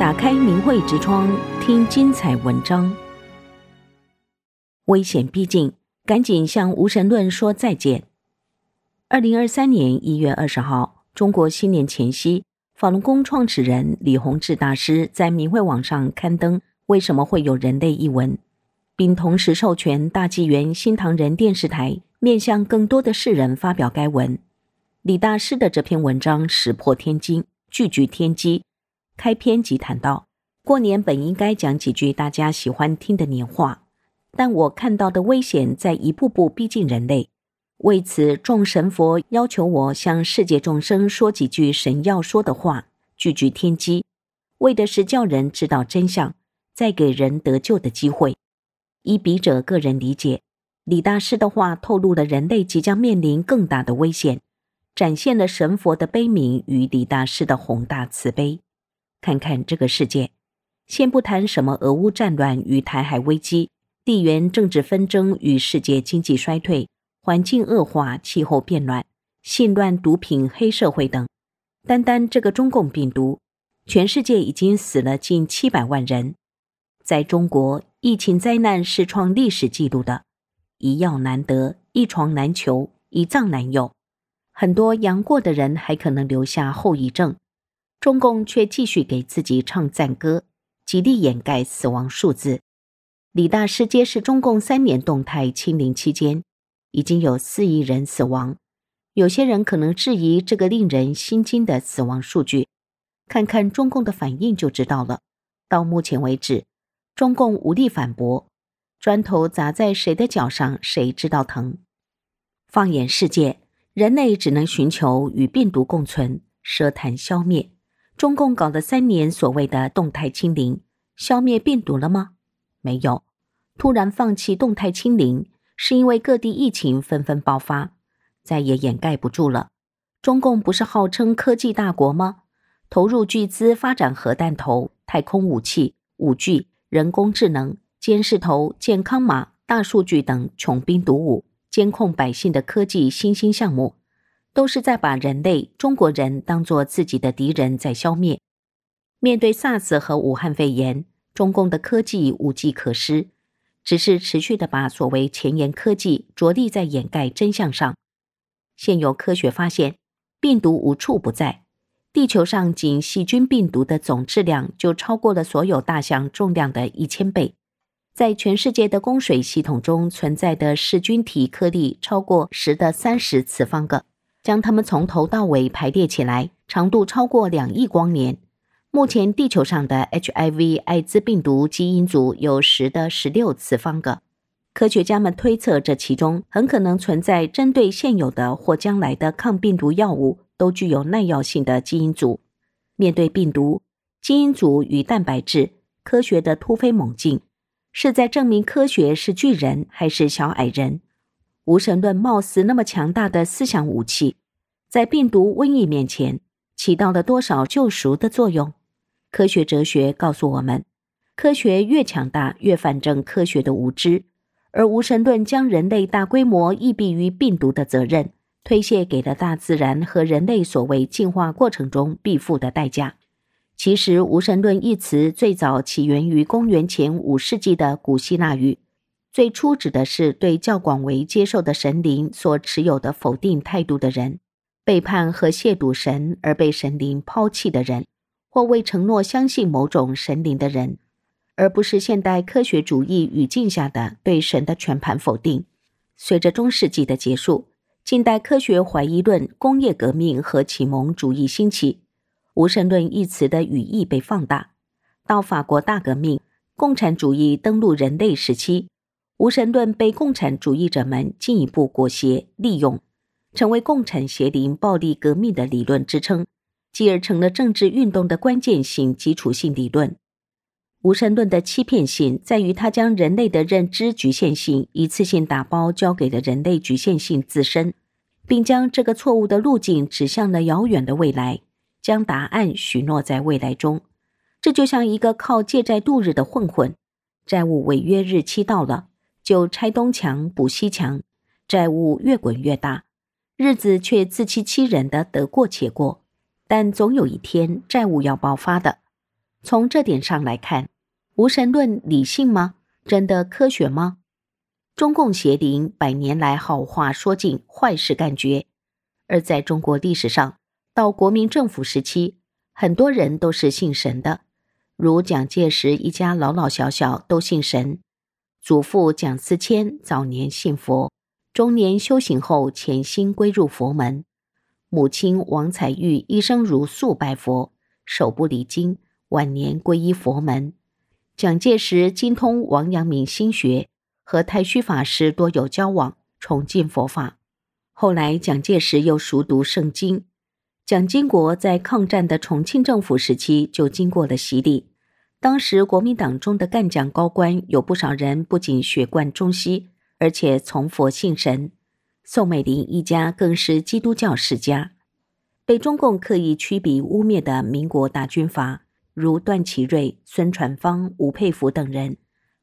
打开明慧之窗，听精彩文章。危险逼近，赶紧向无神论说再见。二零二三年一月二十号，中国新年前夕，法轮功创始人李洪志大师在明慧网上刊登《为什么会有人类》一文，并同时授权大纪元新唐人电视台面向更多的世人发表该文。李大师的这篇文章石破天惊，句句天机。开篇即谈到，过年本应该讲几句大家喜欢听的年话。但我看到的危险在一步步逼近人类，为此众神佛要求我向世界众生说几句神要说的话，句句天机，为的是叫人知道真相，再给人得救的机会。依笔者个人理解，李大师的话透露了人类即将面临更大的危险，展现了神佛的悲悯与李大师的宏大慈悲。看看这个世界，先不谈什么俄乌战乱与台海危机。地缘政治纷争与世界经济衰退、环境恶化、气候变暖、性乱、毒品、黑社会等，单单这个中共病毒，全世界已经死了近七百万人。在中国，疫情灾难是创历史记录的，一药难得，一床难求，一葬难有，很多阳过的人还可能留下后遗症，中共却继续给自己唱赞歌，极力掩盖死亡数字。李大师揭示，中共三年动态清零期间，已经有四亿人死亡。有些人可能质疑这个令人心惊的死亡数据，看看中共的反应就知道了。到目前为止，中共无力反驳，砖头砸在谁的脚上，谁知道疼。放眼世界，人类只能寻求与病毒共存，奢谈消灭。中共搞了三年所谓的动态清零，消灭病毒了吗？没有，突然放弃动态清零，是因为各地疫情纷纷爆发，再也掩盖不住了。中共不是号称科技大国吗？投入巨资发展核弹头、太空武器、五 G、人工智能、监视头、健康码、大数据等穷兵黩武、监控百姓的科技新兴项目，都是在把人类、中国人当作自己的敌人在消灭。面对 SARS 和武汉肺炎。中共的科技无计可施，只是持续的把所谓前沿科技着力在掩盖真相上。现有科学发现，病毒无处不在，地球上仅细菌病毒的总质量就超过了所有大象重量的一千倍。在全世界的供水系统中存在的噬菌体颗粒超过十的三十次方个，将它们从头到尾排列起来，长度超过两亿光年。目前地球上的 HIV 艾滋病毒基因组有十的十六次方个，科学家们推测这其中很可能存在针对现有的或将来的抗病毒药物都具有耐药性的基因组。面对病毒，基因组与蛋白质，科学的突飞猛进，是在证明科学是巨人还是小矮人？无神论貌似那么强大的思想武器，在病毒瘟疫面前起到了多少救赎的作用？科学哲学告诉我们，科学越强大，越反证科学的无知；而无神论将人类大规模疫毙于病毒的责任推卸给了大自然和人类所谓进化过程中必付的代价。其实，无神论一词最早起源于公元前五世纪的古希腊语，最初指的是对较广为接受的神灵所持有的否定态度的人，背叛和亵渎神而被神灵抛弃的人。或未承诺相信某种神灵的人，而不是现代科学主义语境下的对神的全盘否定。随着中世纪的结束，近代科学怀疑论、工业革命和启蒙主义兴起，无神论一词的语义被放大。到法国大革命、共产主义登陆人类时期，无神论被共产主义者们进一步裹挟利用，成为共产邪灵暴力革命的理论支撑。继而成了政治运动的关键性、基础性理论。无神论的欺骗性在于，它将人类的认知局限性一次性打包交给了人类局限性自身，并将这个错误的路径指向了遥远的未来，将答案许诺在未来中。这就像一个靠借债度日的混混，债务违约日期到了，就拆东墙补西墙，债务越滚越大，日子却自欺欺人的得过且过。但总有一天，债务要爆发的。从这点上来看，无神论理性吗？真的科学吗？中共邪灵百年来好话说尽，坏事干绝。而在中国历史上，到国民政府时期，很多人都是信神的，如蒋介石一家老老小小都信神。祖父蒋思谦早年信佛，中年修行后潜心归入佛门；母亲王彩玉一生如素拜佛，手不离经，晚年皈依佛门。蒋介石精通王阳明心学，和太虚法师多有交往，崇敬佛法。后来蒋介石又熟读圣经。蒋经国在抗战的重庆政府时期就经过了洗礼。当时国民党中的干将高官有不少人不仅血贯中西，而且从佛信神。宋美龄一家更是基督教世家，被中共刻意驱彼污蔑的民国大军阀，如段祺瑞、孙传芳、吴佩孚等人，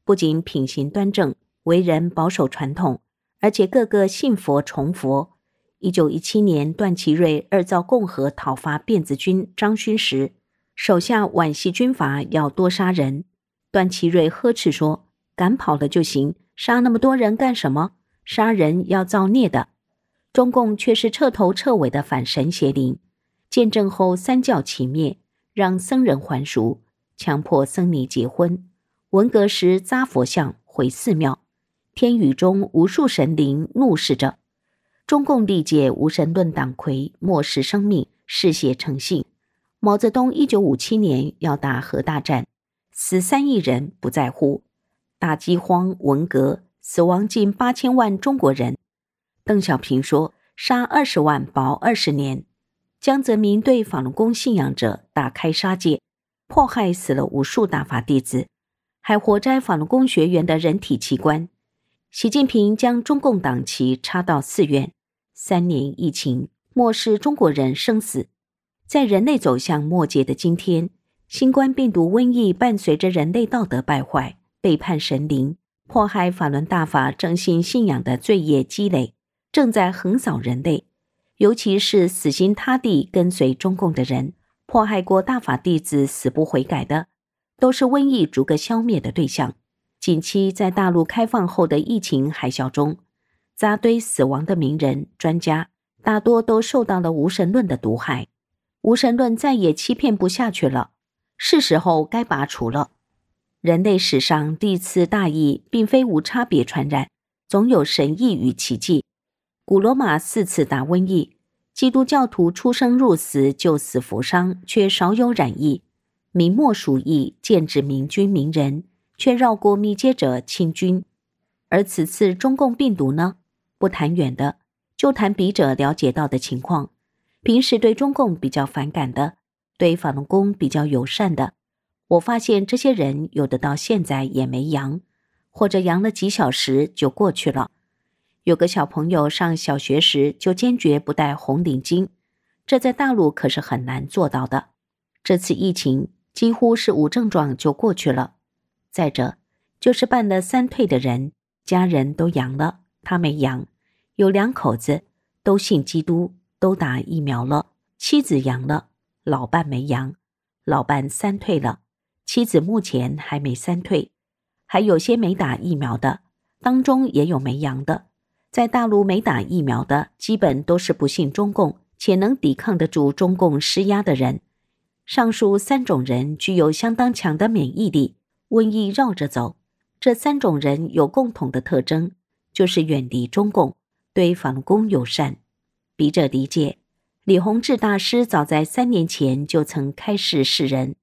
不仅品行端正，为人保守传统，而且个个信佛崇佛。一九一七年，段祺瑞二造共和讨伐辫子军张勋时，手下皖系军阀要多杀人，段祺瑞呵斥说：“赶跑了就行，杀那么多人干什么？杀人要造孽的。”中共却是彻头彻尾的反神邪灵。见政后三教齐灭，让僧人还俗，强迫僧尼结婚。文革时砸佛像、毁寺庙，天宇中无数神灵怒视着。中共历届无神论党魁漠视生命，嗜血成性。毛泽东一九五七年要打核大战，死三亿人不在乎；大饥荒、文革，死亡近八千万中国人。邓小平说：“杀二十万保二十年。”江泽民对法轮功信仰者大开杀戒，迫害死了无数大法弟子，还活摘法轮功学员的人体器官。习近平将中共党旗插到寺院，三年疫情，漠视中国人生死。在人类走向末劫的今天，新冠病毒瘟疫伴随着人类道德败坏、背叛神灵、迫害法轮大法正信信仰的罪业积累，正在横扫人类。尤其是死心塌地跟随中共的人，迫害过大法弟子死不悔改的，都是瘟疫逐个消灭的对象。近期在大陆开放后的疫情海啸中，扎堆死亡的名人、专家，大多都受到了无神论的毒害。无神论再也欺骗不下去了，是时候该拔除了。人类史上第一次大疫，并非无差别传染，总有神异与奇迹。古罗马四次大瘟疫，基督教徒出生入死，救死扶伤，却少有染疫。明末鼠疫，剑指明君明人，却绕过密接者清君。而此次中共病毒呢？不谈远的，就谈笔者了解到的情况。平时对中共比较反感的，对法轮功比较友善的，我发现这些人有的到现在也没阳，或者阳了几小时就过去了。有个小朋友上小学时就坚决不戴红领巾，这在大陆可是很难做到的。这次疫情几乎是无症状就过去了。再者，就是办了三退的人，家人都阳了，他没阳。有两口子都信基督。都打疫苗了，妻子阳了，老伴没阳，老伴三退了，妻子目前还没三退，还有些没打疫苗的，当中也有没阳的。在大陆没打疫苗的，基本都是不信中共且能抵抗得住中共施压的人。上述三种人具有相当强的免疫力，瘟疫绕着走。这三种人有共同的特征，就是远离中共，对反攻友善。笔者理解，李洪志大师早在三年前就曾开示世人，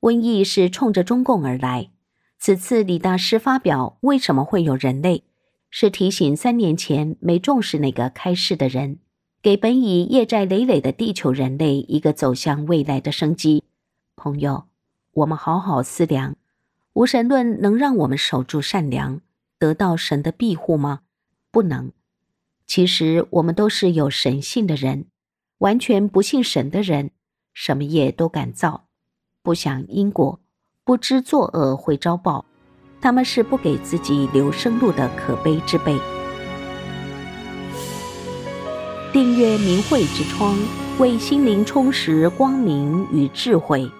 瘟疫是冲着中共而来。此次李大师发表为什么会有人类，是提醒三年前没重视那个开示的人，给本已业债累累的地球人类一个走向未来的生机。朋友，我们好好思量，无神论能让我们守住善良，得到神的庇护吗？不能。其实我们都是有神性的人，完全不信神的人，什么业都敢造，不想因果，不知作恶会遭报，他们是不给自己留生路的可悲之辈。订阅明慧之窗，为心灵充实光明与智慧。